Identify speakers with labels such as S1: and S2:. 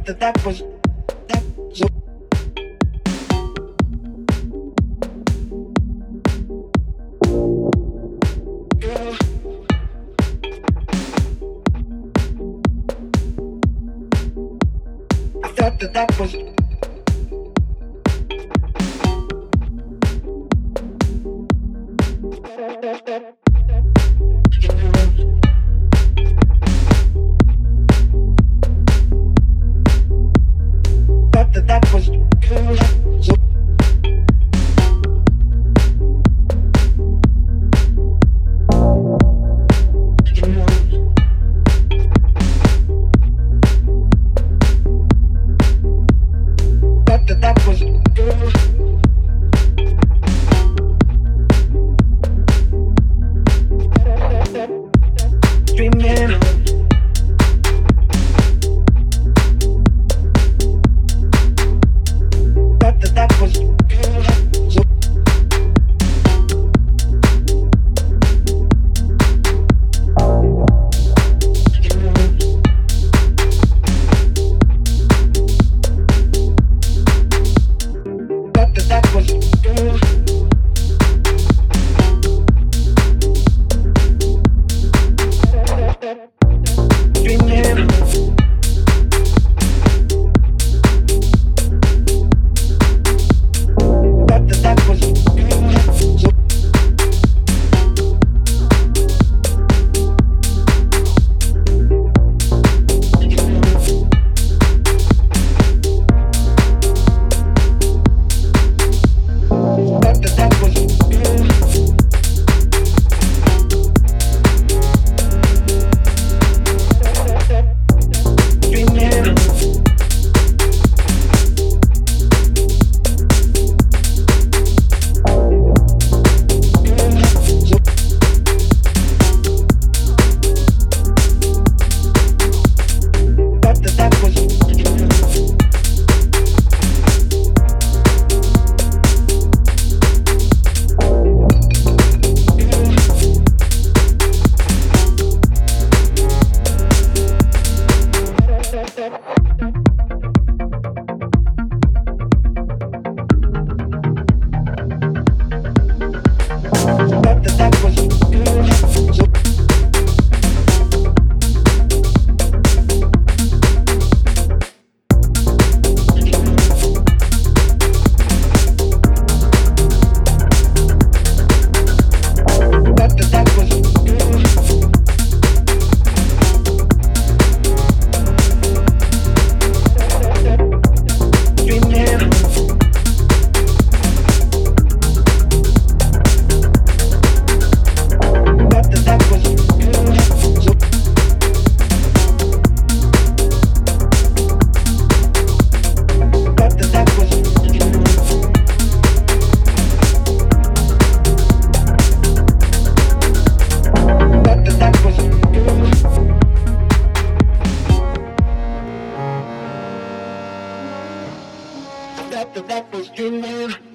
S1: forgot that that was that was I thought that that was that the that was your.